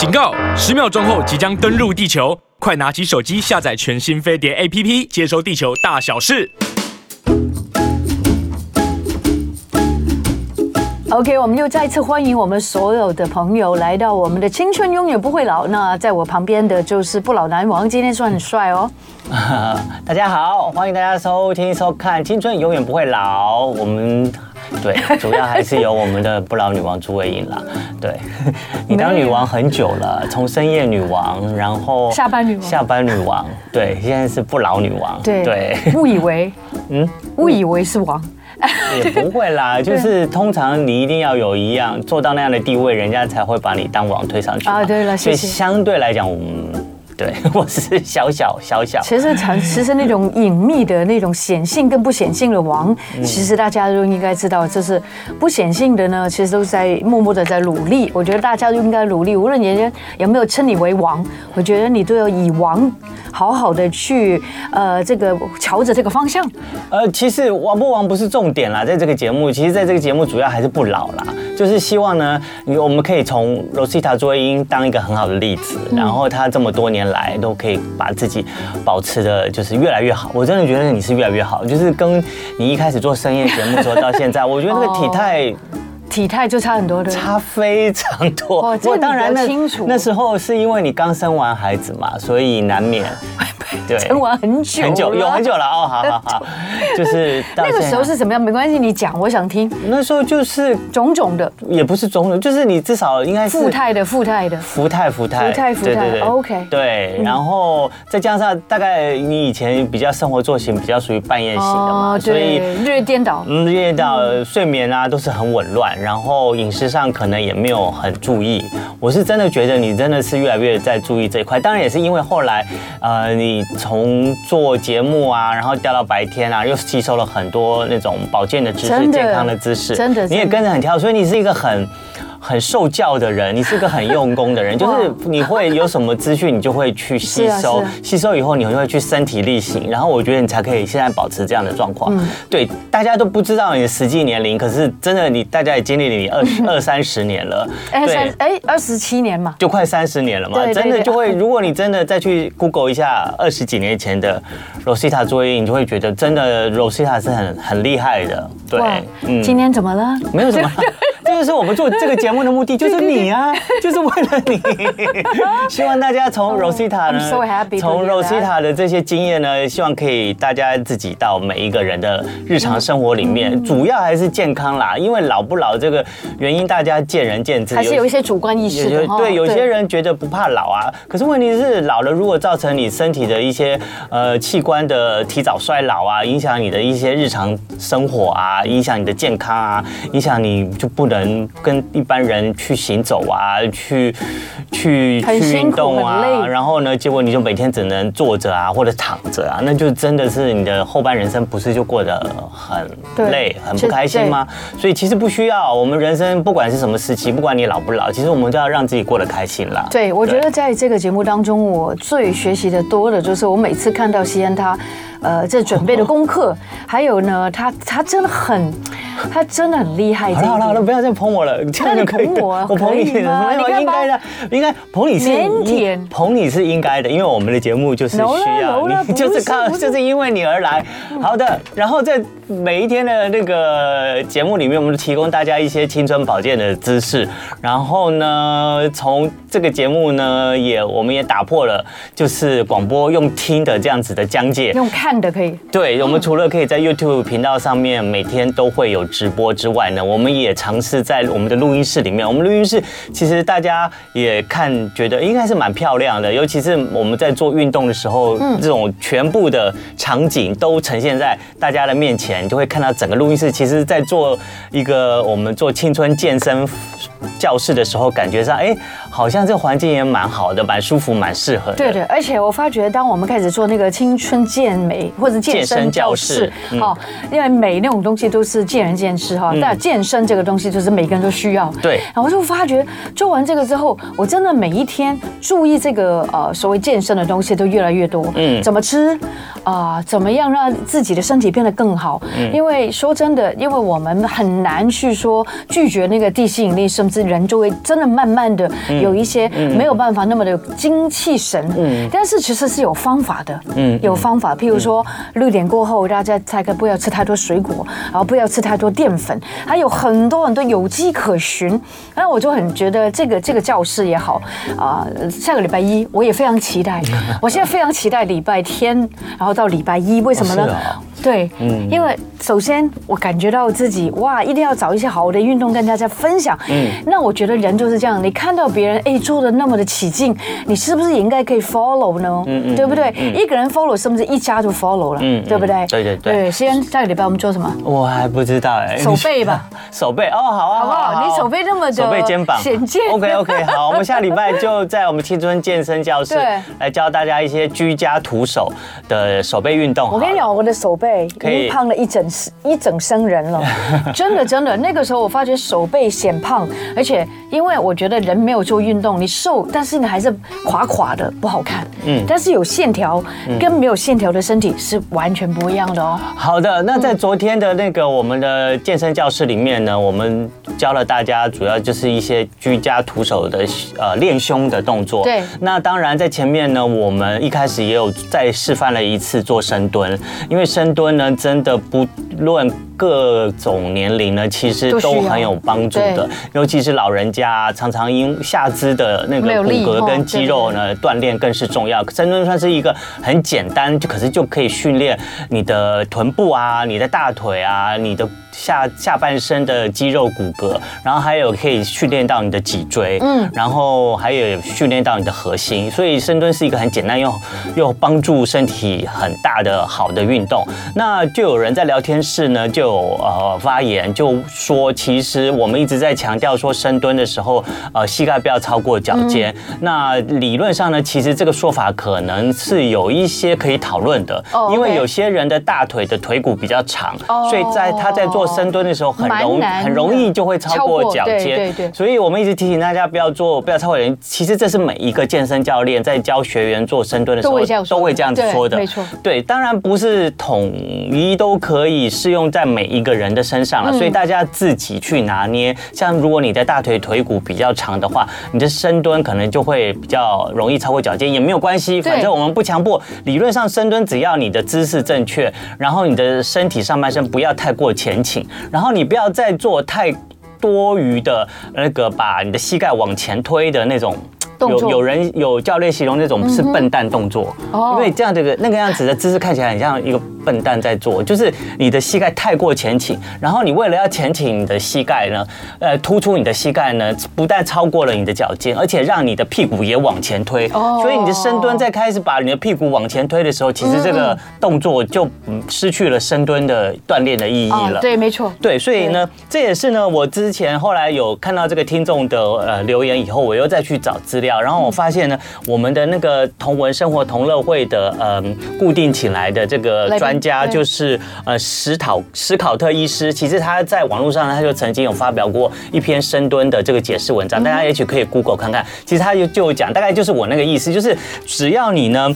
警告！十秒钟后即将登陆地球，快拿起手机下载全新飞碟 APP，接收地球大小事。OK，我们又再次欢迎我们所有的朋友来到我们的青春永远不会老。那在我旁边的就是不老男王，今天算很帅哦。大家好，欢迎大家收听收看《青春永远不会老》。我们。对，主要还是由我们的不老女王朱伟颖啦。对，你当女王很久了，从深夜女王，然后下班女王，下班女王，对，现在是不老女王。对对，误以为，嗯，误以为是王，也不会啦，就是通常你一定要有一样做到那样的地位，人家才会把你当王推上去啊。对了，谢谢。所以相对来讲，我们。对，我是小小小小。其实，其实那种隐秘的那种显性跟不显性的王，其实大家都应该知道，就是不显性的呢，其实都在默默的在努力。我觉得大家都应该努力，无论人家有没有称你为王，我觉得你都要以王好好的去呃这个朝着这个方向。呃，其实王不王不是重点啦，在这个节目，其实在这个节目主要还是不老啦，就是希望呢，我们可以从 Rosita 朱伟颖当一个很好的例子，然后他这么多年来。都可以把自己保持的，就是越来越好。我真的觉得你是越来越好，就是跟你一开始做深夜节目的时候到现在，我觉得那个体态，体态就差很多的，差非常多。哦，这当然清楚。那时候是因为你刚生完孩子嘛，所以难免。对，生完很久，很久，有很久了哦，好好好，就是那个时候是怎么样？没关系，你讲，我想听。那时候就是种种的，也不是种种，就是你至少应该是富态的，富态的，福态，福态，福态，福态，对对对，OK，对，然后再加上大概你以前比较生活作息比较属于半夜型的嘛，所以日夜颠倒，嗯，日夜颠倒，睡眠啊都是很紊乱，然后饮食上可能也没有很注意。我是真的觉得你真的是越来越在注意这一块，当然也是因为后来，呃，你。从做节目啊，然后调到白天啊，又吸收了很多那种保健的知识、健康的知识，真的，你也跟着很跳，所以你是一个很。很受教的人，你是个很用功的人，就是你会有什么资讯，你就会去吸收，吸收以后你会去身体力行，然后我觉得你才可以现在保持这样的状况。对，大家都不知道你的实际年龄，可是真的你大家也经历了你二十 二三十年了，对，哎，二十七年嘛，就快三十年了嘛，真的就会，如果你真的再去 Google 一下二十几年前的 Rosita 作业，你就会觉得真的 Rosita 是很很厉害的。对，嗯，今天怎么了？没有什么。这就是我们做这个节目的目的，就是你啊，就是为了你。希望大家从 Rosita 呢，从 Rosita 的这些经验呢，希望可以大家自己到每一个人的日常生活里面，主要还是健康啦。因为老不老这个原因，大家见仁见智，还是有一些主观意识的。对，有些人觉得不怕老啊，可是问题是老了，如果造成你身体的一些呃器官的提早衰老啊，影响你的一些日常生活啊，影响你的健康啊，影响你就不能。人跟一般人去行走啊，去去去运动啊，然后呢，结果你就每天只能坐着啊，或者躺着啊，那就真的是你的后半人生不是就过得很累、很不开心吗？所以其实不需要，我们人生不管是什么时期，不管你老不老，其实我们都要让自己过得开心啦。对，我觉得在这个节目当中，我最学习的多的就是我每次看到西安他。呃，这准备的功课，还有呢，他他真的很，他真的很厉害。好了好了好了，不要再捧我了，这样就可以。我捧你，没有 应该的，应该捧你是应，捧你是应该的，因为我们的节目就是需要你，就是靠，就是因为你而来。好的，然后在每一天的那个节目里面，我们提供大家一些青春保健的知识。然后呢，从这个节目呢，也我们也打破了就是广播用听的这样子的疆界，用看。看的可以，对，我们除了可以在 YouTube 频道上面每天都会有直播之外呢，我们也尝试在我们的录音室里面。我们录音室其实大家也看觉得应该是蛮漂亮的，尤其是我们在做运动的时候，这种全部的场景都呈现在大家的面前，你就会看到整个录音室。其实，在做一个我们做青春健身教室的时候，感觉上哎，好像这个环境也蛮好的，蛮舒服，蛮适合的。对对，而且我发觉，当我们开始做那个青春健美。或者健身教室，好，因为美那种东西都是见仁见智哈。但健身这个东西就是每个人都需要。对，然后我就发觉做完这个之后，我真的每一天注意这个呃所谓健身的东西都越来越多。嗯，怎么吃？啊、呃，怎么样让自己的身体变得更好？嗯、因为说真的，因为我们很难去说拒绝那个地心引力，甚至人就会真的慢慢的有一些没有办法那么的精气神。嗯，但是其实是有方法的。嗯，有方法，譬如说六点过后，大家大概不要吃太多水果，然后不要吃太多淀粉，还有很多很多有迹可循。那我就很觉得这个这个教室也好啊、呃，下个礼拜一我也非常期待。我现在非常期待礼拜天，然后到礼拜一，为什么呢？哦对，嗯，因为首先我感觉到自己哇，一定要找一些好的运动跟大家分享。嗯，那我觉得人就是这样，你看到别人哎做的那么的起劲，你是不是也应该可以 follow 呢？嗯嗯，对不对？一个人 follow 是不是一家就 follow 了？嗯，对不对？对对对。对，先下个礼拜我们做什么？我还不知道哎。手背吧，手背哦，好啊，好不好？你手背那么的手背肩膀显见。OK OK，好，我们下礼拜就在我们青春健身教室来教大家一些居家徒手的手背运动。我跟你讲，我的手背可以胖了。一整一整生人了，真的真的。那个时候我发觉手背显胖，而且因为我觉得人没有做运动，你瘦，但是你还是垮垮的，不好看。嗯，但是有线条跟没有线条的身体是完全不一样的哦。好的，那在昨天的那个我们的健身教室里面呢，我们教了大家主要就是一些居家徒手的呃练胸的动作。对，那当然在前面呢，我们一开始也有再示范了一次做深蹲，因为深蹲呢真的。不论各种年龄呢，其实都很有帮助的，尤其是老人家，常常因下肢的那个骨骼跟肌肉呢锻炼更是重要。深蹲算是一个很简单，就可是就可以训练你的臀部啊，你的大腿啊，你的。下下半身的肌肉骨骼，然后还有可以训练到你的脊椎，嗯，然后还有训练到你的核心，所以深蹲是一个很简单又又帮助身体很大的好的运动。那就有人在聊天室呢，就有呃发言，就说其实我们一直在强调说深蹲的时候，呃膝盖不要超过脚尖。嗯、那理论上呢，其实这个说法可能是有一些可以讨论的，哦、因为有些人的大腿的腿骨比较长，哦、所以在他在做。深蹲的时候很容很容易就会超过脚尖，对对，所以我们一直提醒大家不要做，不要超过人。其实这是每一个健身教练在教学员做深蹲的时候都会这样子说的，没错。对，当然不是统一都可以适用在每一个人的身上了，所以大家自己去拿捏。像如果你的大腿腿骨比较长的话，你的深蹲可能就会比较容易超过脚尖，也没有关系，反正我们不强迫。理论上深蹲只要你的姿势正确，然后你的身体上半身不要太过前倾。然后你不要再做太多余的那个，把你的膝盖往前推的那种。有有人有教练形容那种是笨蛋动作，因为这样这个那个样子的姿势看起来很像一个笨蛋在做，就是你的膝盖太过前倾，然后你为了要前倾你的膝盖呢，呃，突出你的膝盖呢，不但超过了你的脚尖，而且让你的屁股也往前推，哦所以你的深蹲在开始把你的屁股往前推的时候，其实这个动作就失去了深蹲的锻炼的意义了。对，没错。对，所以呢，这也是呢，我之前后来有看到这个听众的呃留言以后，我又再去找资料。然后我发现呢，我们的那个同文生活同乐会的呃固定请来的这个专家就是呃史考史考特医师，其实他在网络上他就曾经有发表过一篇深蹲的这个解释文章，大家也许可以 Google 看看。其实他就就讲，大概就是我那个意思，就是只要你呢。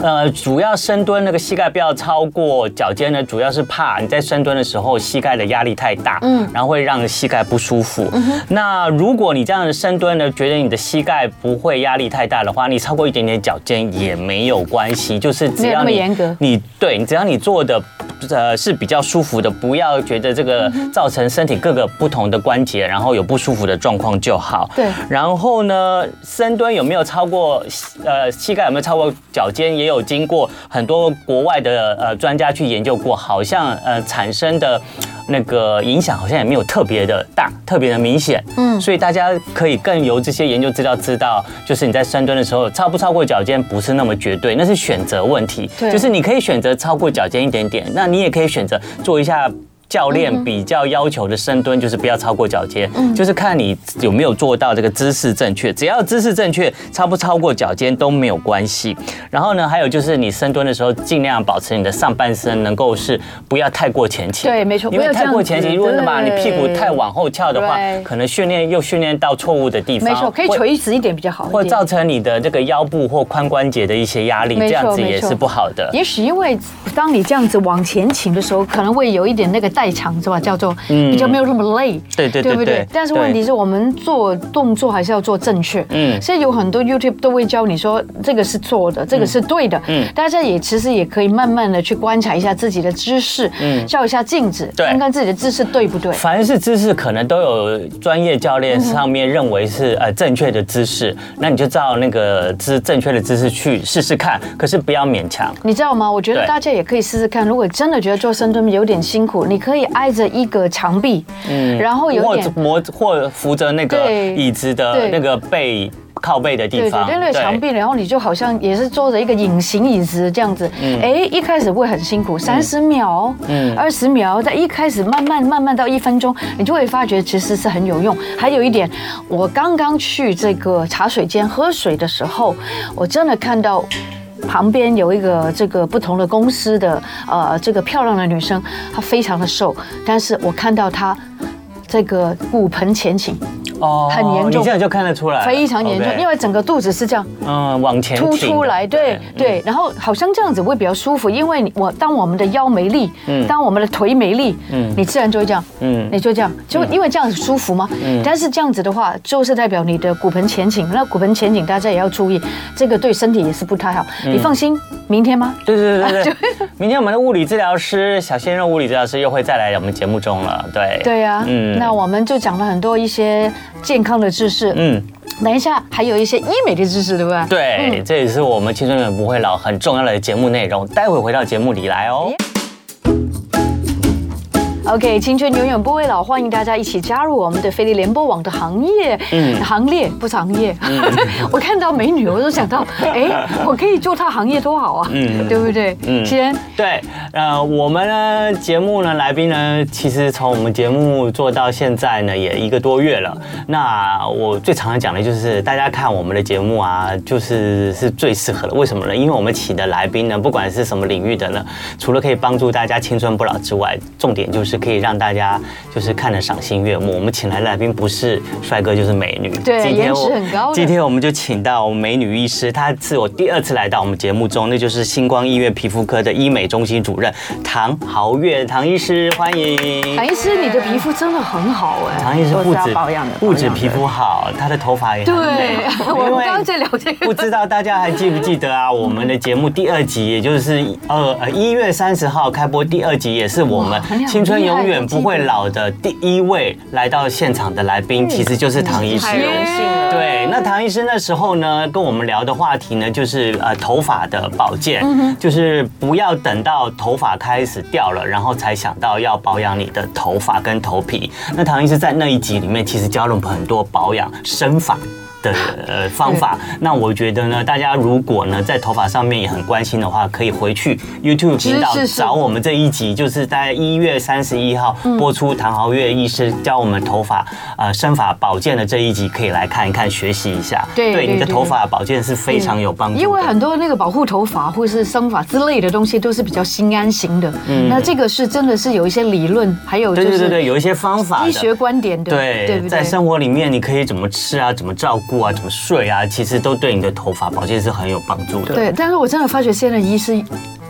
呃，主要深蹲那个膝盖不要超过脚尖呢，主要是怕你在深蹲的时候膝盖的压力太大，嗯，然后会让膝盖不舒服。嗯、那如果你这样的深蹲呢，觉得你的膝盖不会压力太大的话，你超过一点点脚尖也没有关系，就是只要你你对你只要你做的呃是比较舒服的，不要觉得这个造成身体各个不同的关节然后有不舒服的状况就好。对，然后呢，深蹲有没有超过呃膝盖有没有超过脚尖也。有经过很多国外的呃专家去研究过，好像呃产生的那个影响好像也没有特别的大，特别的明显。嗯，所以大家可以更由这些研究资料知道，就是你在深蹲的时候超不超过脚尖不是那么绝对，那是选择问题。对，就是你可以选择超过脚尖一点点，那你也可以选择做一下。教练比较要求的深蹲就是不要超过脚尖，就是看你有没有做到这个姿势正确。只要姿势正确，超不超过脚尖都没有关系。然后呢，还有就是你深蹲的时候，尽量保持你的上半身能够是不要太过前倾。对，没错，因为太过前倾，如果是把你屁股太往后翘的话，可能训练又训练到错误的地方。没错，可以垂直一点比较好，或造成你的这个腰部或髋关节的一些压力，这样子也是不好的。也许因为当你这样子往前倾的时候，可能会有一点那个代偿，是吧？叫做比较没有那么累，对对对，对不对？但是问题是我们做动作还是要做正确。嗯，所以有很多 YouTube 都会教你说这个是错的，这个是对的。嗯，大家也其实也可以慢慢的去观察一下自己的姿势，嗯，照一下镜子，看看自己的姿势对不对。凡是姿势可能都有专业教练上面认为是呃正确的姿势，那你就照那个姿正确的姿势去试试看，可是不要勉强。你知道吗？我觉得大家也可以试试看，如果真的觉得做深蹲有点辛苦，你可以挨着一个墙壁，嗯，然后有点或磨或扶着那个椅子的那个背。靠背的地方，对对，对，那个墙壁，然后你就好像也是坐着一个隐形椅子这样子，哎，一开始会很辛苦，三十秒，嗯，二十秒，在一开始慢慢慢慢到一分钟，你就会发觉其实是很有用。还有一点，我刚刚去这个茶水间喝水的时候，我真的看到旁边有一个这个不同的公司的呃这个漂亮的女生，她非常的瘦，但是我看到她这个骨盆前倾。哦，很严重，你这样就看得出来，非常严重，因为整个肚子是这样，嗯，往前凸出来，对对，然后好像这样子会比较舒服，因为我当我们的腰没力，嗯，当我们的腿没力，嗯，你自然就会这样，嗯，你就这样，就因为这样子舒服吗？嗯，但是这样子的话，就是代表你的骨盆前倾，那骨盆前倾大家也要注意，这个对身体也是不太好。你放心，明天吗？对对对对，明天我们的物理治疗师小鲜肉物理治疗师又会再来我们节目中了，对，对呀，嗯，那我们就讲了很多一些。健康的知识，嗯，等一下还有一些医美的知识，对不对？对，嗯、这也是我们青春永远不会老很重要的节目内容。待会回到节目里来哦。OK，青春永远不会老，欢迎大家一起加入我们的飞利联播网的行业，嗯，行列不是行业。嗯、我看到美女，我都想到，哎，我可以做她行业多好啊，嗯，对不对？嗯，先对，呃，我们呢节目呢来宾呢，其实从我们节目做到现在呢也一个多月了。那我最常常讲的就是，大家看我们的节目啊，就是是最适合的。为什么呢？因为我们请的来宾呢，不管是什么领域的呢，除了可以帮助大家青春不老之外，重点就是。可以让大家就是看得赏心悦目。我们请来的来宾不是帅哥就是美女。对，颜值很高。今天我们就请到美女医师，她是我第二次来到我们节目中，那就是星光医院皮肤科的医美中心主任唐豪月唐医师，欢迎。唐医师，你的皮肤真的很好哎。唐医师不止保养的，不止皮肤好，她的头发也很美。对，我们刚刚在聊这个。不知道大家还记不记得啊？我们的节目第二集，也就是呃呃一月三十号开播第二集，也是我们青春。永远不会老的第一位来到现场的来宾，其实就是唐医师。太荣幸了。对，那唐医师那时候呢，跟我们聊的话题呢，就是呃头发的保健，就是不要等到头发开始掉了，然后才想到要保养你的头发跟头皮。那唐医师在那一集里面，其实教了我们很多保养生发。的呃方法，那我觉得呢，大家如果呢在头发上面也很关心的话，可以回去 YouTube 频道找我们这一集，就是在一月三十一号播出唐豪月医师教我们头发呃生发保健的这一集，可以来看一看学习一下。对，对你的头发保健是非常有帮助。因为很多那个保护头发或是生发之类的东西都是比较心安型的，嗯，那这个是真的是有一些理论，还有对对对对，有一些方法，医学观点的，对对，在生活里面你可以怎么吃啊，怎么照顾啊，怎么睡啊，其实都对你的头发保健是很有帮助的。对，但是我真的发觉现在医生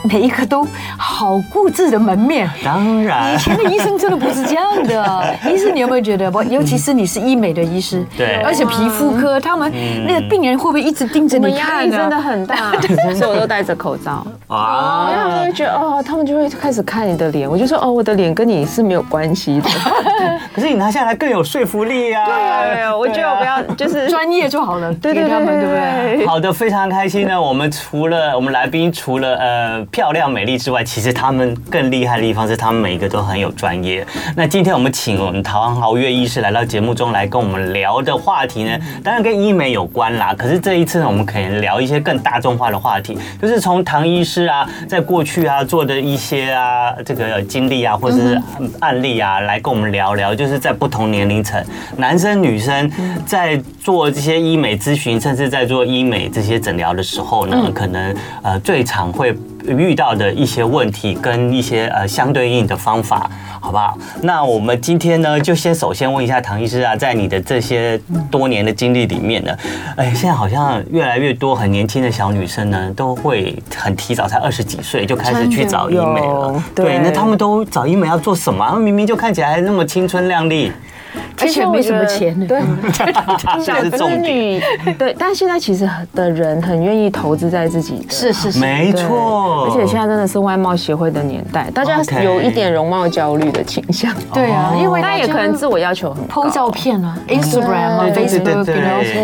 每一个都好固执的门面。当然，以前的医生真的不是这样的。医生，你有没有觉得？不，尤其是你是医美的医师，对，而且皮肤科，他们那个病人会不会一直盯着你看？压力真的很大，所以我都戴着口罩。啊，他们就会觉得哦，他们就会开始看你的脸。我就说哦，我的脸跟你是没有关系的。可是你拿下来更有说服力啊！对啊，对啊，我觉得我不要就是专业就好了，对对对给他们对对？好的，非常开心呢。我们除了我们来宾除了呃漂亮美丽之外，其实他们更厉害的地方是他们每一个都很有专业。那今天我们请我们唐豪月医师来到节目中来跟我们聊的话题呢，当然跟医美有关啦。可是这一次呢，我们可以聊一些更大众化的话题，就是从唐医师啊，在过去啊做的一些啊这个经历啊，或者是案例啊，来跟我们聊聊，就是在不同年龄层，男生女生在做这些医美咨询，甚至在做医美这些诊疗的时候呢，可能呃最常会遇到的一些问题跟一些呃相对应的方法，好不好？那我们今天呢，就先首先问一下唐医师啊，在你的这些多年的经历里面呢，哎，现在好像越来越多很年轻的小女生呢，都会很提早，才二十几岁就开始去找医美了。对，那他们都找医美要做什么？他们明明就看起来那么青春靓丽。而且没什么钱，对，这是重点。对，但现在其实的人很愿意投资在自己的，是是是，没错。而且现在真的是外貌协会的年代，大家有一点容貌焦虑的倾向。对啊，因为大家也可能自我要求很高。照片啊，Instagram 啊，Facebook，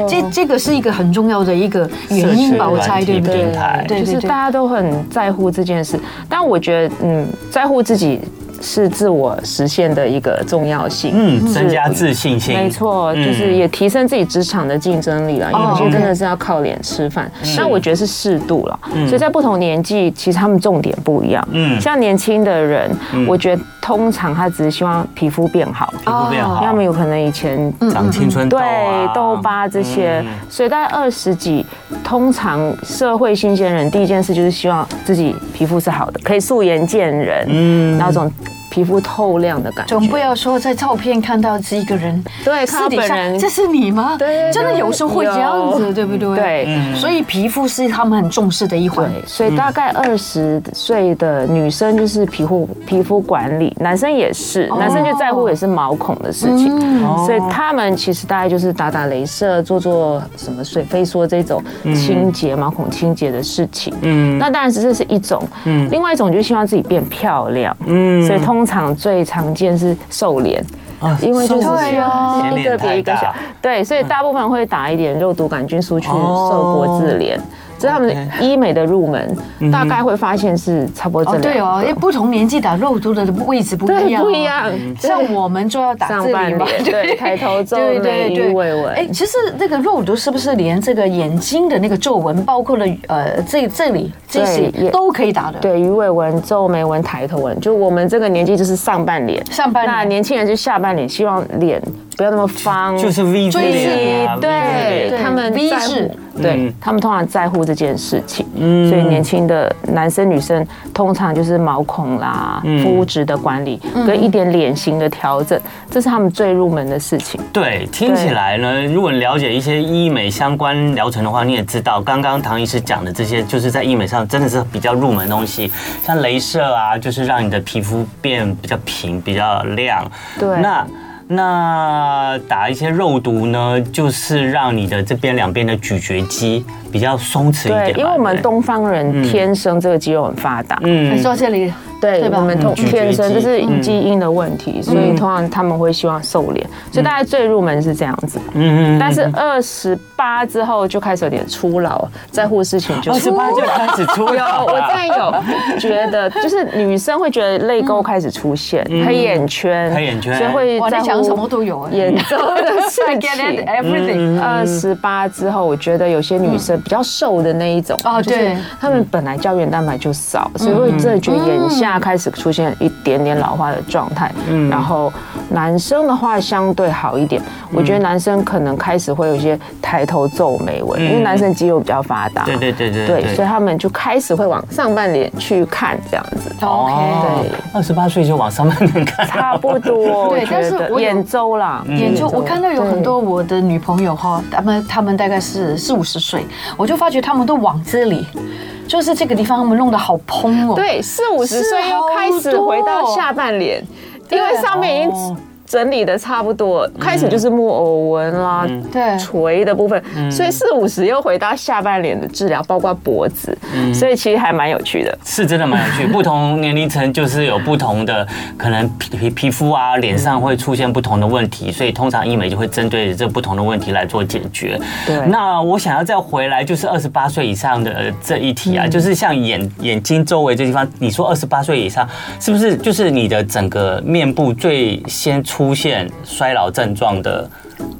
这这个是一个很重要的一个原因吧，我猜对不对？对，就是大家都很在乎这件事，但我觉得，嗯，在乎自己。是自我实现的一个重要性，嗯，增加自信心，没错，就是也提升自己职场的竞争力了。因为有些真的是要靠脸吃饭，那我觉得是适度了。所以在不同年纪，其实他们重点不一样。嗯，像年轻的人，我觉得通常他只是希望皮肤变好，皮肤变好，要么有可能以前长青春痘，对，痘疤这些。所以大概二十几，通常社会新鲜人第一件事就是希望自己皮肤是好的，可以素颜见人，嗯，然后这种。皮肤透亮的感觉，总不要说在照片看到这一个人，对，看到本人，这是你吗？对，真的有时候会这样子，对不对？对，所以皮肤是他们很重视的一环。所以大概二十岁的女生就是皮肤皮肤管理，男生也是，男生就在乎也是毛孔的事情，所以他们其实大概就是打打镭射，做做什么水飞梭这种清洁毛孔清洁的事情。嗯，那当然是这是一种，嗯，另外一种就是希望自己变漂亮，嗯，所以通。通常最常见是瘦脸，因为就是一个比一个小，对，所以大部分会打一点肉毒杆菌素去瘦国字脸。所以他们医美的入门大概会发现是差不多这样。对哦，因为不同年纪打肉毒的位置不一样，不一样。像我们就要打这里嘛，对，抬头皱眉、鱼尾纹。哎，其实那个肉毒是不是连这个眼睛的那个皱纹，包括了呃这这里这些都可以打的？对，鱼尾纹、皱眉纹、抬头纹，就我们这个年纪就是上半脸，上半脸。那年轻人就下半脸，希望脸不要那么方，就是 V 字脸。对，他们 V 字。对，他们通常在乎这件事情，嗯，所以年轻的男生女生通常就是毛孔啦、肤质的管理跟一点脸型的调整，这是他们最入门的事情。对，听起来呢，如果你了解一些医美相关疗程的话，你也知道，刚刚唐医师讲的这些，就是在医美上真的是比较入门的东西，像镭射啊，就是让你的皮肤变比较平、比较亮。对，那。那打一些肉毒呢，就是让你的这边两边的咀嚼肌比较松弛一点。对，因为我们东方人天生这个肌肉很发达。嗯，说这里。对，我们通天生就是基因的问题，所以通常他们会希望瘦脸，所以大概最入门是这样子。嗯嗯。但是二十八之后就开始有点初老，在乎事情就二十八就开始初老。我真的有 觉得，就是女生会觉得泪沟开始出现，黑眼圈，黑眼圈，所以会在乎什么都有，眼周的事情。Everything。二十八之后，我觉得有些女生比较瘦的那一种，哦，对，她们本来胶原蛋白就少，所以会真的觉得眼下。开始出现一点点老化的状态，嗯，然后男生的话相对好一点，我觉得男生可能开始会有一些抬头皱眉纹，因为男生肌肉比较发达，对对对对，对，所以他们就开始会往上半脸去看这样子。OK，对，二十八岁就往上半脸看，差不多。对，但是我眼周啦，眼周，我看到有很多我的女朋友哈，他们他们大概是四五十岁，我就发觉他们都往这里。就是这个地方，他们弄得好蓬哦。对，四五十岁又开始回到下半脸，因为上面已经整理的差不多，开始就是木偶纹啦，对。垂的部分，所以四五十又回到下半脸的治疗，包括脖子，所以其实还蛮有趣的，是真的蛮有趣。不同年龄层就是有不同的可能皮皮皮肤啊，脸上会出现不同的问题，所以通常医美就会针对这不同的问题来做解决。对，那我想要再回来，就是二十八岁以上的这一题啊，就是像眼眼睛周围这地方，你说二十八岁以上是不是就是你的整个面部最先出现衰老症状的？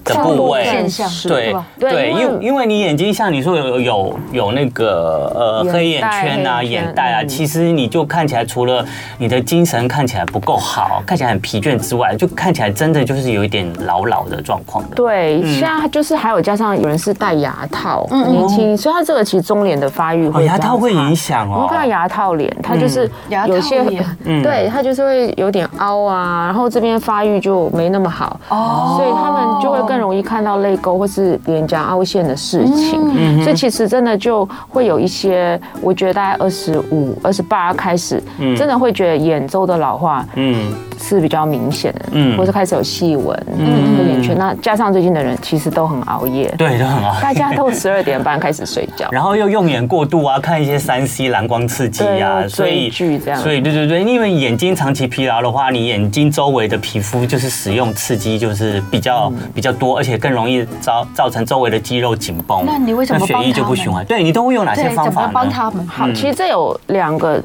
的部位现象对对，因为因为你眼睛像你说有有有那个呃黑眼圈啊眼袋啊，其实你就看起来除了你的精神看起来不够好，看起来很疲倦之外，就看起来真的就是有一点老老的状况的。对，现在就是还有加上有人是戴牙套，年轻，所以他这个其实中脸的发育会牙套会影响哦。你看牙套脸，它就是有些对，它就是会有点凹啊，然后这边发育就没那么好。哦，所以他们就会更。容易看到泪沟或是脸颊凹陷的事情，嗯、所以其实真的就会有一些，我觉得大概二十五、二十八开始，嗯、真的会觉得眼周的老化，嗯。是比较明显的，嗯，或是开始有细纹，嗯，黑眼圈。那加上最近的人其实都很熬夜，对，都很熬夜。大家都十二点半开始睡觉，然后又用眼过度啊，看一些三 C 蓝光刺激啊，所以剧这样。所以对对对，因为眼睛长期疲劳的话，你眼睛周围的皮肤就是使用刺激就是比较比较多，而且更容易造造成周围的肌肉紧绷。那你为什么血液就不循环？对，你都会用哪些方法帮他们？好，其实这有两个。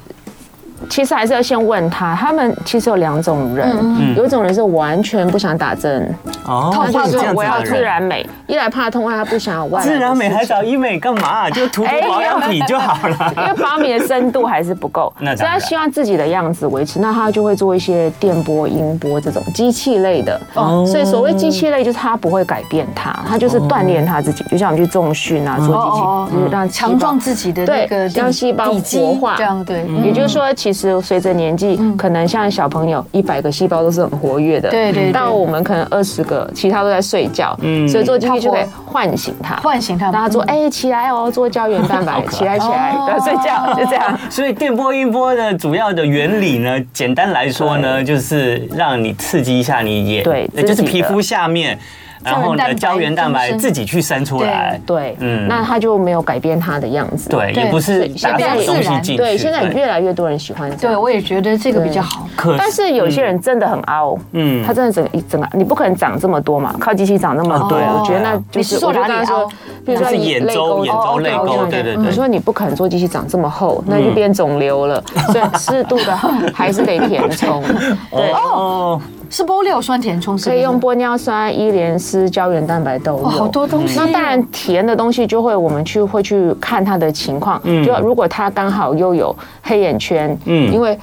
其实还是要先问他，他们其实有两种人，有一种人是完全不想打针，哦，他就说我要自然美，一来怕痛，二来他不想要外。自然美还找医美干嘛？就涂涂 保养品就好了。因为保养品的深度还是不够，所以他希望自己的样子维持，那他就会做一些电波、音波这种机器类的。哦，所以所谓机器类就是他不会改变他，他就是锻炼他自己，就像我们去重训啊，做机器，就是让强壮自己的那个让细胞活化。这样对，也就是说其实随着年纪，可能像小朋友一百个细胞都是很活跃的，对对。到我们可能二十个，其他都在睡觉，嗯，所以做机器就可以唤醒它，唤醒它，让它做，哎，起来哦，做胶原蛋白，起来起来，不要睡觉，就这样。所以电波音波的主要的原理呢，简单来说呢，就是让你刺激一下你眼，对，就是皮肤下面。然后呢，胶原蛋白自己去生出来，对，嗯，那它就没有改变它的样子，对，也不是打什么东西进去，对，现在越来越多人喜欢这样，对，我也觉得这个比较好。但是有些人真的很凹，嗯，他真的整个一整个，你不可能长这么多嘛，靠机器长那么多，我觉得那就是我刚刚说，比如说眼周、眼周泪沟，对对对，我说你不可能做机器长这么厚，那就变肿瘤了，所以适度的还是得填充，对。哦。是玻尿酸填充，可以用玻尿酸、伊莲丝、胶原蛋白都有。好多东西。那当然甜的东西就会我们去会去看它的情况，就如果它刚好又有黑眼圈，嗯，因为。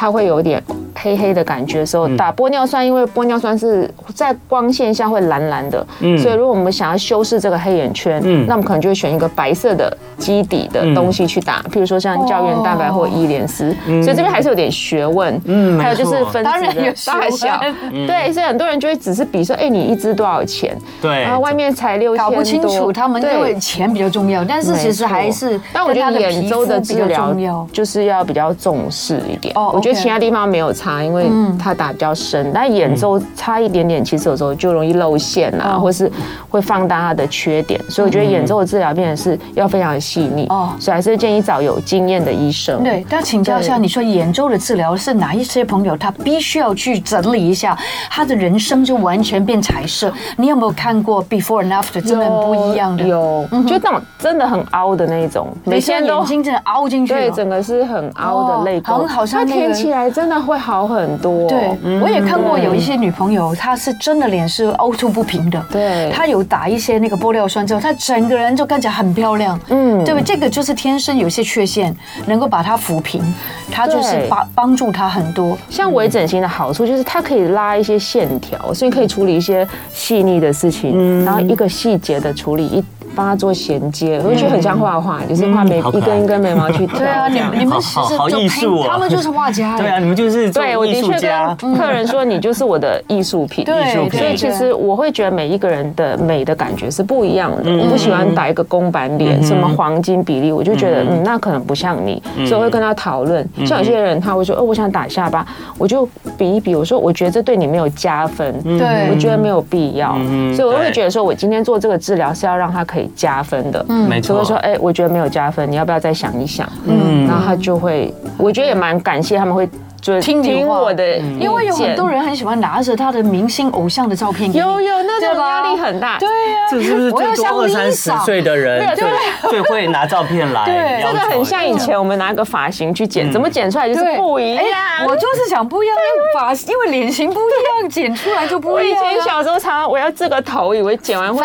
它会有点黑黑的感觉的时候，打玻尿酸，因为玻尿酸是在光线下会蓝蓝的，嗯，所以如果我们想要修饰这个黑眼圈，嗯，那我们可能就会选一个白色的基底的东西去打，譬如说像胶原蛋白或伊莲丝，所以这边还是有点学问，嗯，还有就是分子的大小，对，所以很多人就会只是比说，哎，你一支多少钱？对，然后外面才六千多，搞不清楚，他们认为钱比较重要，但是其实还是，但我觉得眼周的治疗就是要比较重视一点，哦，我觉得。其他地方没有差，因为它打比较深，但眼周差一点点，其实有时候就容易露馅啊，或是会放大它的缺点，所以我觉得眼周的治疗变得是要非常的细腻哦，所以还是建议找有经验的医生。对，但请教一下，你说眼周的治疗是哪一些朋友？他必须要去整理一下，他的人生就完全变彩色？你有没有看过 before and after 真的很不一样的？有，就那种真的很凹的那种，每天眼睛真的凹进去，对，整个是很凹的泪沟，好像天气。起来真的会好很多。对，我也看过有一些女朋友，她是真的脸是凹凸不平的。对，她有打一些那个玻尿酸之后，她整个人就看起来很漂亮。嗯，对，这个就是天生有些缺陷，能够把它抚平，它就是帮帮助她很多。像微整形的好处就是它可以拉一些线条，所以可以处理一些细腻的事情，然后一个细节的处理一。帮他做衔接，我觉得很像画画，就是画眉一根一根眉毛去挑。对啊，你们你们好好艺术哦，他们就是画家。对啊，你们就是对，我的确跟客人说，你就是我的艺术品。对，所以其实我会觉得每一个人的美的感觉是不一样的。我不喜欢打一个公版脸，什么黄金比例，我就觉得嗯，那可能不像你，所以我会跟他讨论。像有些人他会说，哦，我想打下巴，我就比一比，我说我觉得这对你没有加分，对，我觉得没有必要，所以我会觉得说我今天做这个治疗是要让他可以加分的，嗯，没错。所以说，哎，我觉得没有加分，你要不要再想一想？嗯，然后他就会，我觉得也蛮感谢他们会。就听听我的，因为有很多人很喜欢拿着他的明星偶像的照片，有有那种压力很大。对呀，这是不是最多二三十岁的人最 最会拿照片来？对，这个很像以前我们拿个发型去剪，怎么剪出来就是不一样。我就是想不一样，发型因为脸型不一样，剪出来就不一样。我以前小时候常常我要这个头，以为剪完会。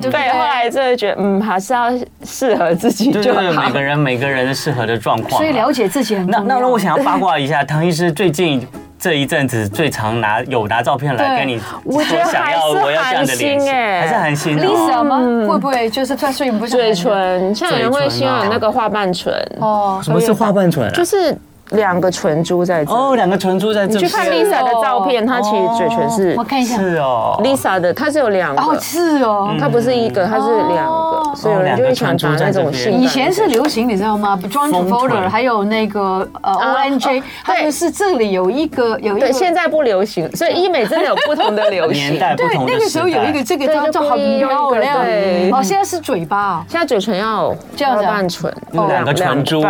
对，后来真的觉得嗯，还是要适合自己就好。每个人每个人适合的状况，所以了解自己很重要。那那我想要八卦。一下，唐医师最近这一阵子最常拿有拿照片来跟你，我觉得想要我要这样的脸哎，还是韩星，Lisa 吗？会不会就是他说你不嘴唇？像有人会希望有那个花瓣唇哦，什么是花瓣唇？就是。两个唇珠在这哦，两个唇珠在这。你去看 Lisa 的照片，她其实嘴唇是，我看一下，是哦，Lisa 的她是有两个，哦是哦，她不是一个，她是两个，所以有人就会想打那种性感。以前是流行，你知道吗？John Travolta 还有那个呃 ONJ，他们是这里有一个有一个，对，现在不流行，所以医美真的有不同的流行。年代，对，那个时候有一个这个叫叫好漂亮，对，哦，现在是嘴巴，现在嘴唇要这样半唇，两个唇珠，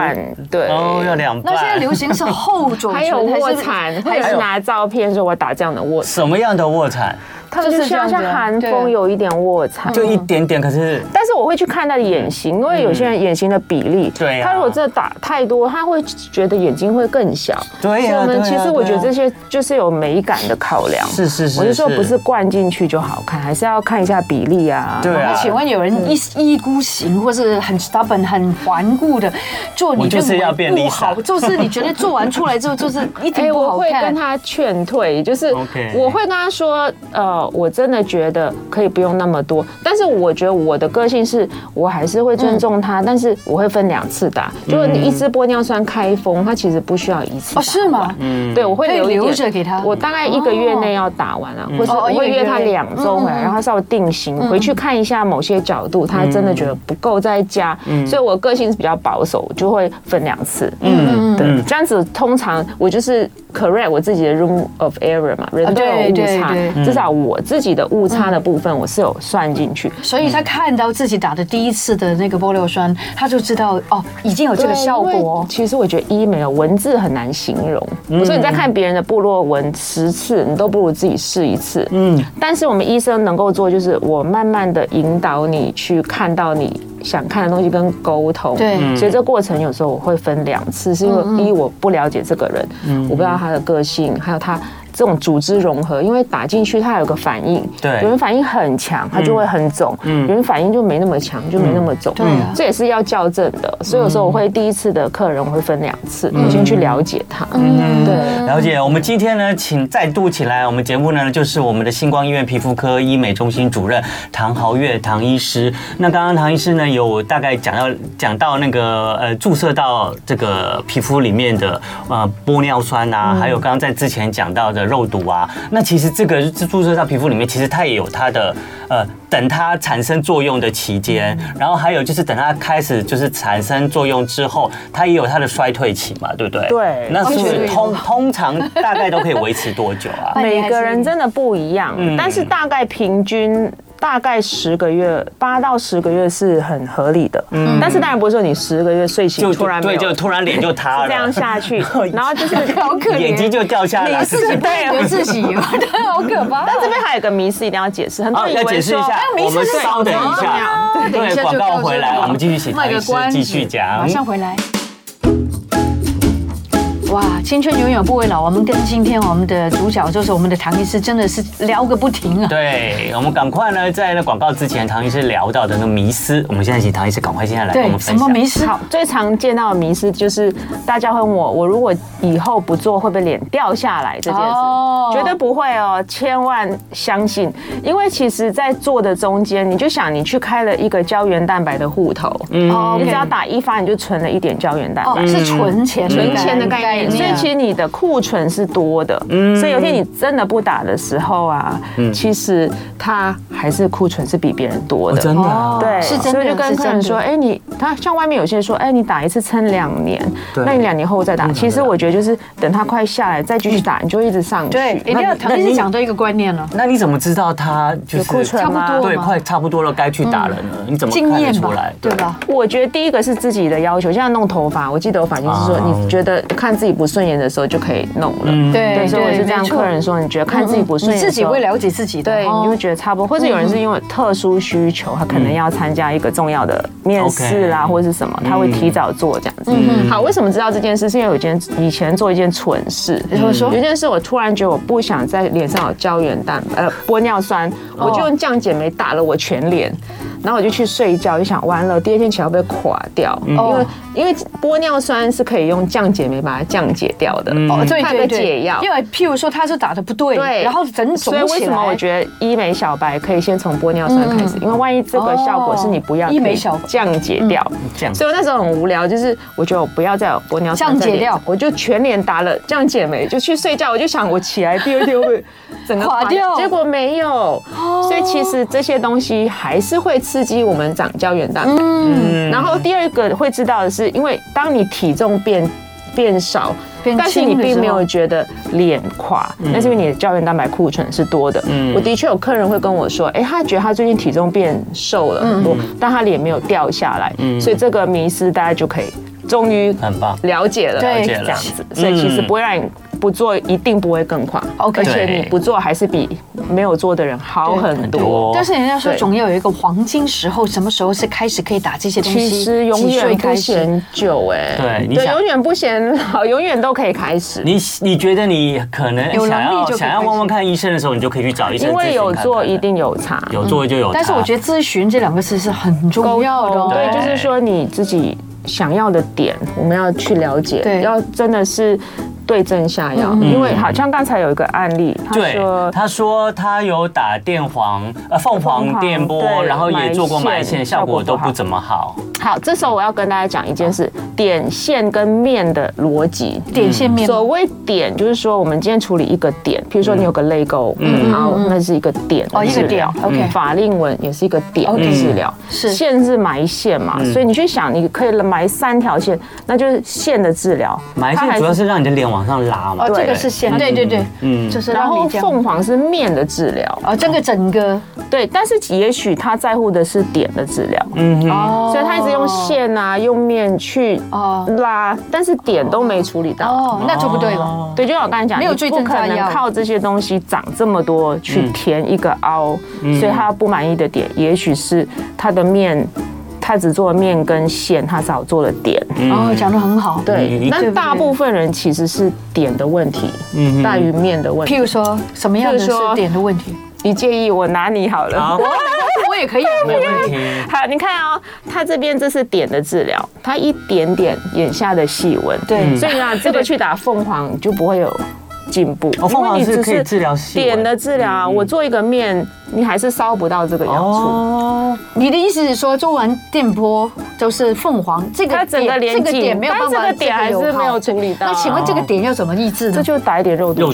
对，哦，要两半。那现在流行是厚。还有卧蚕，或者是拿照片说我打这样的卧蚕，什么样的卧蚕？它就是像像韩风有一点卧蚕，就一点点。可是，但是我会去看他的眼型，因为有些人眼型的比例，对，他如果这打太多，他会觉得眼睛会更小。对，所以我们其实我觉得这些就是有美感的考量。是是是，我就说不是灌进去就好看，还是要看一下比例啊。对啊。请问有人一意孤行，或是很 stubborn、很顽固的做，你就是要变不好，就是你觉得做完出来之后就是一点不好看。我会跟他劝退，就是我会跟他说，呃，我真的觉得。可以不用那么多，但是我觉得我的个性是我还是会尊重他，但是我会分两次打。如果你一支玻尿酸开封，它其实不需要一次。哦，是吗？嗯，对，我会留留着给他。我大概一个月内要打完啊，或是我会约他两周回来，然后稍微定型回去看一下某些角度，他真的觉得不够再加。所以我个性是比较保守，我就会分两次。嗯，对，这样子通常我就是 correct 我自己的 room of error 嘛，人都有误差，至少我自己的误。差的部分我是有算进去，所以他看到自己打的第一次的那个玻尿酸，他就知道哦，已经有这个效果。其实我觉得医美的文字很难形容，所以你在看别人的部落文十次，你都不如自己试一次。嗯，但是我们医生能够做，就是我慢慢的引导你去看到你想看的东西跟沟通。对，所以这个过程有时候我会分两次，是因为一我不了解这个人，我不知道他的个性，还有他。这种组织融合，因为打进去它有个反应，对，有人反应很强，它就会很肿；嗯，有人反应就没那么强，就没那么肿。对，这也是要校正的。所以有时候我会第一次的客人我会分两次，我先去了解他。嗯，对，了解。我们今天呢，请再度请来我们节目呢，就是我们的星光医院皮肤科医美中心主任唐豪月唐医师。那刚刚唐医师呢，有大概讲到讲到那个呃注射到这个皮肤里面的呃玻尿酸啊，还有刚刚在之前讲到的。肉毒啊，那其实这个注射到皮肤里面，其实它也有它的呃，等它产生作用的期间，然后还有就是等它开始就是产生作用之后，它也有它的衰退期嘛，对不对？对。那是不是通 通常大概都可以维持多久啊？每个人真的不一样，但是大概平均。大概十个月，八到十个月是很合理的。嗯，但是当然不是说你十个月睡醒就突然对，就突然脸就塌了，这样下去，然后就是 好可怜，眼睛就掉下来，是对，自己 对，好可怕。但这边还有个迷思一定要解释，很多人要解释一下，我们稍等一下，对，广告回来，我们继续写，卖个关子，继续讲，马上回来。哇，青春永远不会老。我们跟今天我们的主角就是我们的唐医师，真的是聊个不停啊。对，我们赶快呢，在那广告之前，唐医师聊到的那个迷思，我们现在请唐医师赶快现在来跟我们分享。什么迷思？好，最常见到的迷思就是大家会问我，我如果以后不做，会不会脸掉下来这件事？哦，绝对不会哦，千万相信，因为其实，在做的中间，你就想你去开了一个胶原蛋白的户头，嗯，你只要打一发，你就存了一点胶原蛋白，哦，是存钱，存钱的概念。所以其实你的库存是多的，嗯，所以有天你真的不打的时候啊，嗯，其实它还是库存是比别人多的，真的，对，是真的。所以就跟客人说，哎，你他像外面有些人说，哎，你打一次撑两年，那你两年后再打。其实我觉得就是等它快下来再继续打，你就一直上去。对，一定要唐医师讲到一个观念了。那你怎么知道它就是库存吗？对，快差不多了，该去打了呢？你怎么看得出来？对吧？我觉得第一个是自己的要求，像弄头发，我记得我发型师说，你觉得看自己不顺眼的时候就可以弄了。对，所以我是这样。客人说，你觉得看自己不顺眼，自己会了解自己的，对，你就会觉得差不多。或者有人是因为特殊需求，他可能要参加一个重要的面试啦，或者是什么，他会提早做这样子。好，为什么知道这件事？是因为有一件以前做一件蠢事。比如说，有一件事我突然觉得我不想在脸上有胶原蛋白，呃，玻尿酸，我就用降解酶打了我全脸。然后我就去睡觉，就想完了，第二天起来会被垮掉，因为因为玻尿酸是可以用降解酶把它降解掉的，哦，对对对，解药。因为譬如说它是打的不对，对，然后整肿起来。所以为什么我觉得医美小白可以先从玻尿酸开始？因为万一这个效果是你不要，医美小降解掉，所以我那时候很无聊，就是我觉得我不要再有玻尿酸降解掉，我就全脸打了降解酶，就去睡觉。我就想我起来第二天会整个垮掉，结果没有。所以其实这些东西还是会。刺激我们长胶原蛋白。嗯，然后第二个会知道的是，因为当你体重变变少，但是你并没有觉得脸垮，那是因为你的胶原蛋白库存是多的。嗯，我的确有客人会跟我说，哎，他觉得他最近体重变瘦了很多，但他脸没有掉下来。嗯，所以这个迷思大家就可以终于很棒了解了，了解了这样子。所以其实不会让你。不做一定不会更垮，OK，而且你不做还是比没有做的人好很多。但是人家说总要有一个黄金时候，什么时候是开始可以打这些东西？其实永远不嫌久哎，对，对，永远不嫌老，永远都可以开始。你你觉得你可能想要想要问问看医生的时候，你就可以去找医生，因为有做一定有差，有做就有差。但是我觉得咨询这两个字是很重要的，对，就是说你自己想要的点，我们要去了解，对，要真的是。对症下药，因为好像刚才有一个案例，他说他说他有打电黄呃凤凰电波，然后也做过埋线，效果都不怎么好。好，这时候我要跟大家讲一件事：点线跟面的逻辑。点线面，所谓点就是说，我们今天处理一个点，比如说你有个泪沟，嗯，然后那是一个点哦，一个点。OK，法令纹也是一个点的治疗，是。线是埋线嘛，所以你去想，你可以埋三条线，那就是线的治疗。埋线主要是让你的脸往往上拉嘛，哦，这个是线，对对对，嗯，就是。然后凤凰是面的治疗，哦，这个整个。对，但是也许他在乎的是点的治疗，嗯，哦，所以他一直用线啊，用面去拉，但是点都没处理到，哦，那就不对了。对，就像我刚才讲，没有最不可能靠这些东西长这么多去填一个凹，所以他不满意的点，也许是他的面。他只做了面跟线，他少做了点。哦，讲的很好。对，那大部分人其实是点的问题，嗯，大于面的问题。譬如说，什么样的是点的问题？你介意我拿你好了？好，我也可以，没问题。好，你看哦，他这边这是点的治疗，他一点点眼下的细纹，对，所以啊，这个去打凤凰就不会有。进步，凤凰是可以治疗点的治疗。我做一个面，你还是烧不到这个繶处。你的意思是说，做完电波就是凤凰这个整个连这个点没有办法，这个点还是没有处理到。那请问这个点要怎么抑制呢？这就打一点肉毒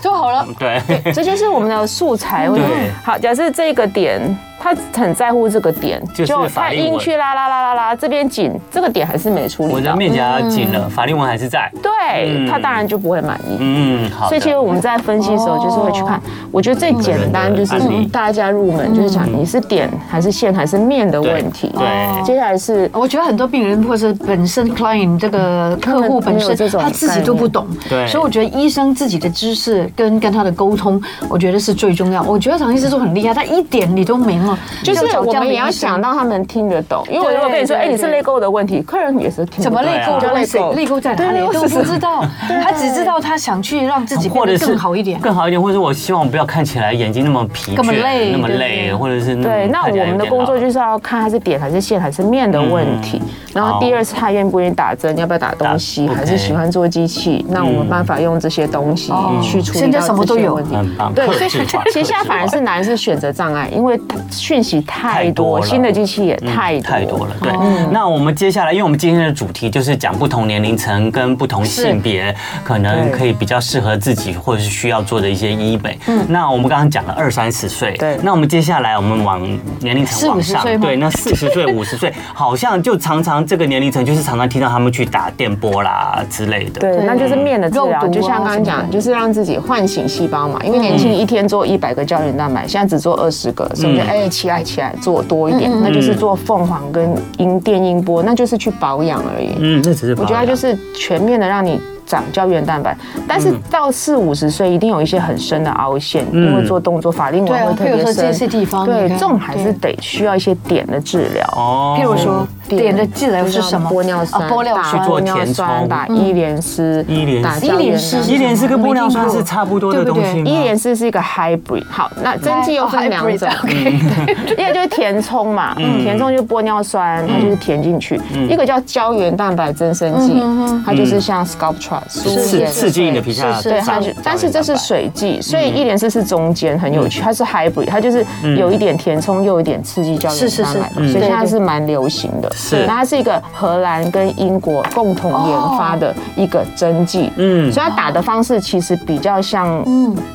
就好了。对，这就是我们的素材。对，好，假设这个点。他很在乎这个点，就他硬去拉拉拉拉拉，这边紧，这个点还是没处理到。我的面颊紧了，法令纹还是在。对，他当然就不会满意。嗯，好。所以其实我们在分析的时候，就是会去看。我觉得最简单就是大家入门，就是讲你是点还是线还是面的问题。对。接下来是，我觉得很多病人或者本身 client 这个客户本身他自己都不懂。对。所以我觉得医生自己的知识跟跟他的沟通，我觉得是最重要。我觉得唐医师都很厉害，他一点你都没。啊，就是我们也要想到他们听得懂，因为我如果跟你说，哎，你是泪沟的问题，客人也是听不懂。怎么泪沟？对啊的问题？泪沟在哪里？都不知道，他只知道他想去让自己变得或者是更好一点。更好一点，或者我希望不要看起来眼睛那么疲倦，那么累那么累，或者是对，那我们的工作就是要看他是点还是线还是面的问题。然后第二次他愿不愿意打针，要不要打东西，还是喜欢做机器？那我们办法用这些东西去处理现在什么都有。这些问题。对，所以其实现在反而是男是选择障碍，因为讯息太多，了新的机器也太嗯太多了。对，哦那我们接下来，因为我们今天的主题就是讲不同年龄层跟不同性别，可能可以比较适合自己或者是需要做的一些医美。嗯。那我们刚刚讲了二三十岁，对。那我们接下来我们往年龄层往上。对，那四十岁、五十岁，好像就常常这个年龄层就是常常听到他们去打电波啦之类的。对，那就是面的治疗，就像刚刚讲，就是让自己唤醒细胞嘛。因为年轻人一天做一百个胶原蛋白，现在只做二十个，所以我觉得哎起来起来做多一点，那就是做凤凰跟音电音波，那就是去保养而已。嗯，那只是我觉得它就是全面的让你长胶原蛋白，但是到四五十岁一定有一些很深的凹陷，因为做动作法令纹会特别譬如说这些深。地方，对，这种还是得需要一些点的治疗。哦譬如说点的治疗是什么？玻尿酸、啊玻尿酸打玻尿酸、打伊莲丝、伊莲丝打伊莲丝伊莲丝跟玻尿酸是差不多的东西吗？伊莲丝是一个 hybrid，好，那针剂又分两种，哦一个就是填充嘛，填充就是玻尿酸，它就是填进去；一个叫胶原蛋白增生剂，它就是像 Sculptra 刺刺激你的皮下，对，它是，但是这是水剂，所以伊莲丝是中间很有趣，它是 hybrid，它就是有一点填充，又有一点刺激胶原蛋白，所以现在是蛮流行的。是。那它是一个荷兰跟英国共同研发的一个针剂，嗯，所以它打的方式其实比较像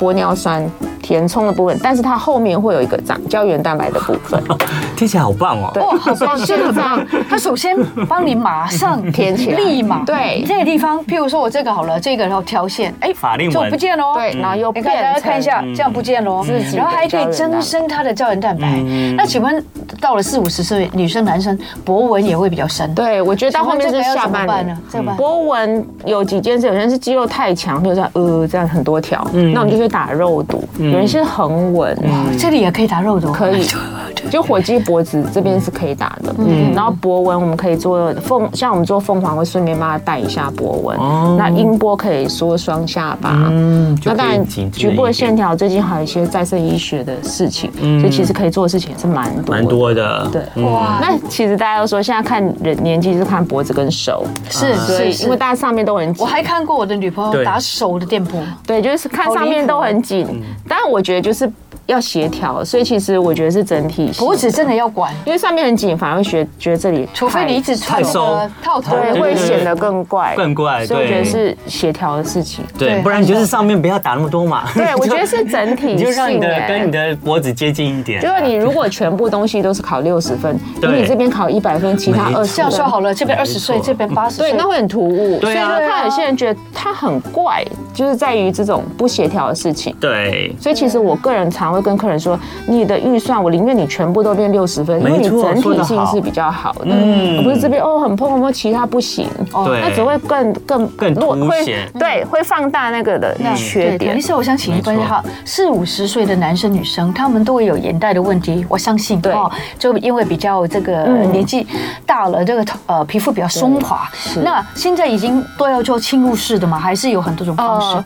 玻尿酸填充的部分，但是它后面会有一个长胶原蛋白的部分，听起来好棒哦。对，哇，好棒！所以这个棒，它首先帮你马上填起来立马。对这个地方，譬如说我这个好了，这个然后挑线，哎，法令纹。就不见了哦。对，然后又你看，大家看一下，这样不见了哦。自己然后还可以增生它的胶原蛋白。那请问，到了四五十岁，女生男生脖纹也会比较深？对，我觉得到后面是要怎么办年呢。这个办？波纹有几件事，有些人是肌肉太强，比如说呃这样很多条，那我们就去打肉毒；有人是横纹，这里也可以打肉毒，可以，就火鸡脖子这边是可以打的。嗯，然后脖纹我们可以做凤，像我们做凤凰会顺便帮他带一下脖纹。那音波可以缩双下巴。嗯，那当然，局部的线条最近还有一些再生医学的事情，嗯。所以其实可以做的事情也是蛮多的。蛮多的。对，哇，那其实大家都说，现在看人年纪是看脖子跟手，是所以是是。因为大家上面都很紧。我，还看过我的女朋友打手的电波，对，就是看上面都很紧。当那，我觉得就是要协调，所以其实我觉得是整体性脖子真的要管，因为上面很紧，反而会觉觉得这里，除非你一直穿那个套头对，会显得更怪，更怪所以我觉得对是协调的事情。对，不然你就是上面不要打那么多嘛。对，我觉得是整体你就让你的跟你的脖子接近一点。就是你如果全部东西都是考六十分，对。你这边考一百分，其他二十这样说好了，这边二十岁，这边八十岁，对，那会很突兀。对啊。所以看有些人觉得他很怪，就是在于这种不协调的事情。对，所以其实我个人常会跟客人说，你的预算我宁愿你全部都变六十分，因为你整体性是比较好的，而不是这边哦很碰碰碰，其他不行，哦那只会更更更落会凸显对，会放大那个的缺点对李。师，我想请问一下，四五十岁的男生女生，他们都会有眼袋的问题。我相信，对哦，就因为比较这个年纪大了，这个呃皮肤比较松滑。那现在已经都要做侵入式的嘛？还是有很多种方式呃？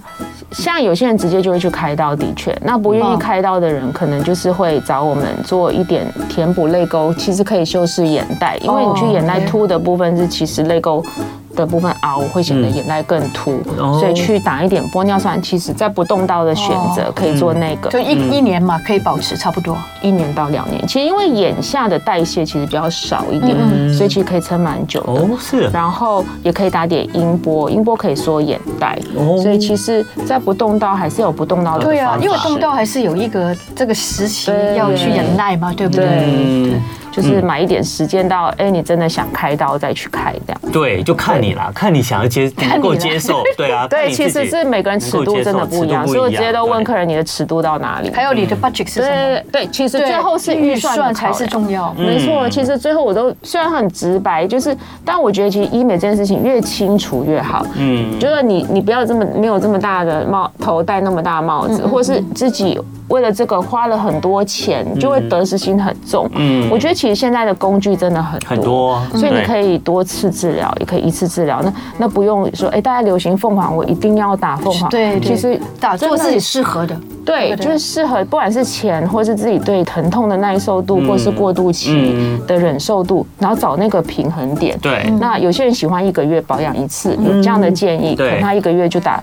像有些人直接就会去开刀，的确，那不愿意开刀的人，可能就是会找我们做一点填补泪沟，其实可以修饰眼袋，因为你去眼袋凸的部分是其实泪沟。的部分凹会显得眼袋更凸，哦。所以去打一点玻尿酸，其实在不动刀的选择可以做那个，就一一年嘛，可以保持差不多。一年到两年。其实因为眼下的代谢其实比较少一点，所以其实可以撑蛮久的。哦是，然后也可以打点音波，音波可以缩眼袋，哦。所以其实，在不动刀还是有不动刀的对啊，因为动刀还是有一个这个时期要去忍耐嘛，对不对？嗯，就是买一点时间到，哎，你真的想开刀再去开这样。对，就看你啦，看你想要接 能够你接受，对啊，看 对，其实是每个人尺度真的不一样，所以我直接都问客人你的尺度到哪里。还有你的 budget 是什么？对对，其实最后是预算才是重要。没错，其实最后我都虽然很直白，就是，但我觉得其实医美这件事情越清楚越好。嗯，就是你你不要这么没有这么大的帽头戴那么大的帽子，或是自己为了这个花了很多钱，就会得失心很重。嗯，我觉得其实现在的工具真的很多，很多，所以你可以多次治疗，也可以一次治疗。那那不用说，哎，大家流行凤凰，我一定要打凤凰。对，其实打做自己适合的。对，就是适合，不管是钱，或是自己对疼痛的耐受度，或是过渡期的忍受度，然后找那个平衡点。对，那有些人喜欢一个月保养一次，有这样的建议，可能他一个月就打。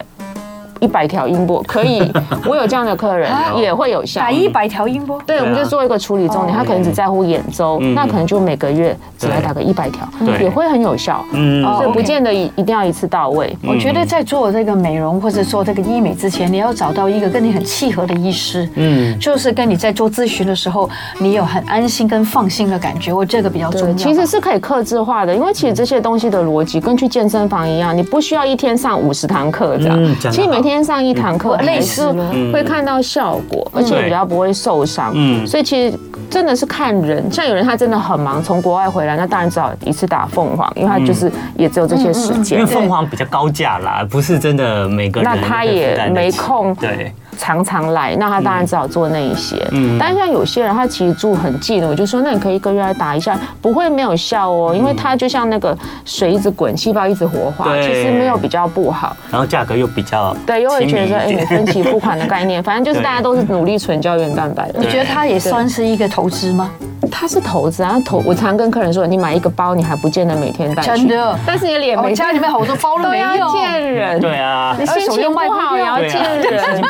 一百条音波可以，我有这样的客人也会有效。打一百条音波，对，我们就做一个处理重点。他可能只在乎眼周，那可能就每个月只来打个一百条，也会很有效。嗯，所以不见得一一定要一次到位。我觉得在做这个美容或者说这个医美之前，你要找到一个跟你很契合的医师。嗯，就是跟你在做咨询的时候，你有很安心跟放心的感觉。我这个比较重要。其实是可以克制化的，因为其实这些东西的逻辑跟去健身房一样，你不需要一天上五十堂课这样。其实每天。先上一堂课，类似会看到效果，而且比较不会受伤。嗯，所以其实真的是看人，像有人他真的很忙，从国外回来，那当然只好一次打凤凰，因为他就是也只有这些时间。因为凤凰比较高价啦，不是真的每个人。那他也没空。对。常常来，那他当然只好做那一些。嗯，但是像有些人，他其实住很近，我就说，那你可以一个月来打一下，不会没有效哦，因为它就像那个水一直滚，细胞一直活化，其实没有比较不好。然后价格又比较对，又会觉得说，哎，你分期付款的概念，反正就是 大家都是努力存胶原蛋白的。你觉得它也算是一个投资吗？它是投资啊，投。我常跟客人说，你买一个包，你还不见得每天带。真的，但是你脸没。家里面好多包都没有。见人。对啊。你心情不好也要见人。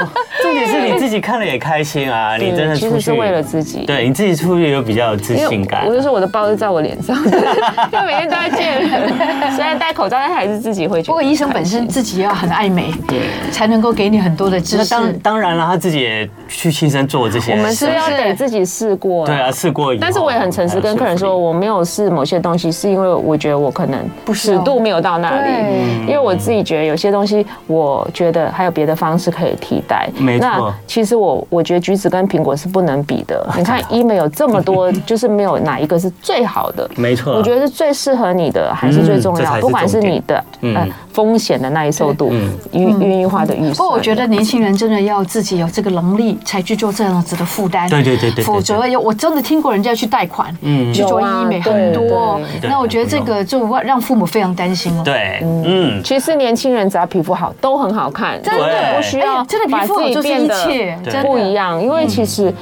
重点是你自己。看了也开心啊！你真的其实是为了自己，对你自己出去又比较有自信感。我就说我的包是在我脸上，因为每天都在见人，虽然戴口罩，但还是自己会去。不过医生本身自己要很爱美，对，才能够给你很多的知识。当当然了，他自己也去亲身做这些。我们是要给自己试过，对啊，试过。但是我也很诚实跟客人说，我没有试某些东西，是因为我觉得我可能尺度没有到那里。因为我自己觉得有些东西，我觉得还有别的方式可以替代。没错。其实我我觉得。橘子跟苹果是不能比的。你看 医美有这么多，就是没有哪一个是最好的。没错，我觉得是最适合你的还是最重要。不管是你的呃风险的耐受度，愿愿意花的预算。不过我觉得年轻人真的要自己有这个能力，才去做这样子的负担。对对对对。否则有我真的听过人家去贷款，嗯，去做医美很多。那我觉得这个就让父母非常担心了。对，嗯。其实年轻人只要皮肤好，都很好看。真的不需要，真的皮肤好就是一切，不一样。因为其实。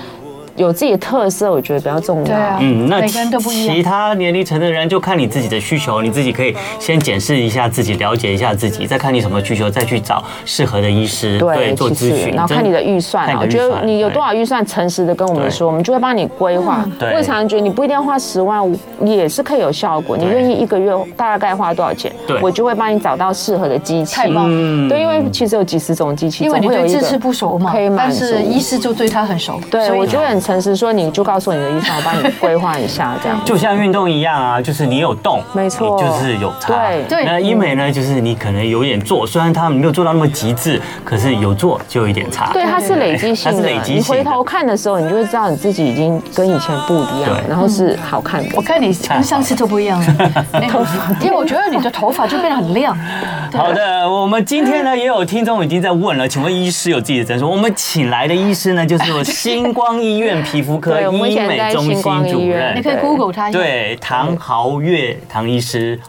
有自己的特色，我觉得比较重要。嗯，那其他年龄层的人就看你自己的需求，你自己可以先检视一下自己，了解一下自己，再看你什么需求，再去找适合的医师对做咨询，然后看你的预算。我觉得你有多少预算，诚实的跟我们说，我们就会帮你规划。我也常常觉得你不一定要花十万，也是可以有效果。你愿意一个月大概花多少钱？我就会帮你找到适合的机器。嗯，对，因为其实有几十种机器，因为你对这次不熟嘛，但是医师就对他很熟。对，我觉得很。诚实说，你就告诉你的医生，我帮你规划一下，这样。就像运动一样啊，就是你有动，没错，就是有差。对对。那医美呢，就是你可能有点做，虽然他没有做到那么极致，可是有做就有一点差。对，它是累积性的。它是累积性。你回头看的时候，你就会知道你自己已经跟以前不一样，然后是好看的。我看你跟上次都不一样了，头发，因为我觉得你的头发就变得很亮。好的，我们今天呢也有听众已经在问了，请问医师有自己的诊所？我们请来的医师呢，就是新光医院。皮肤科医美中心主任，你可以 Google 他。对，唐豪月唐医师。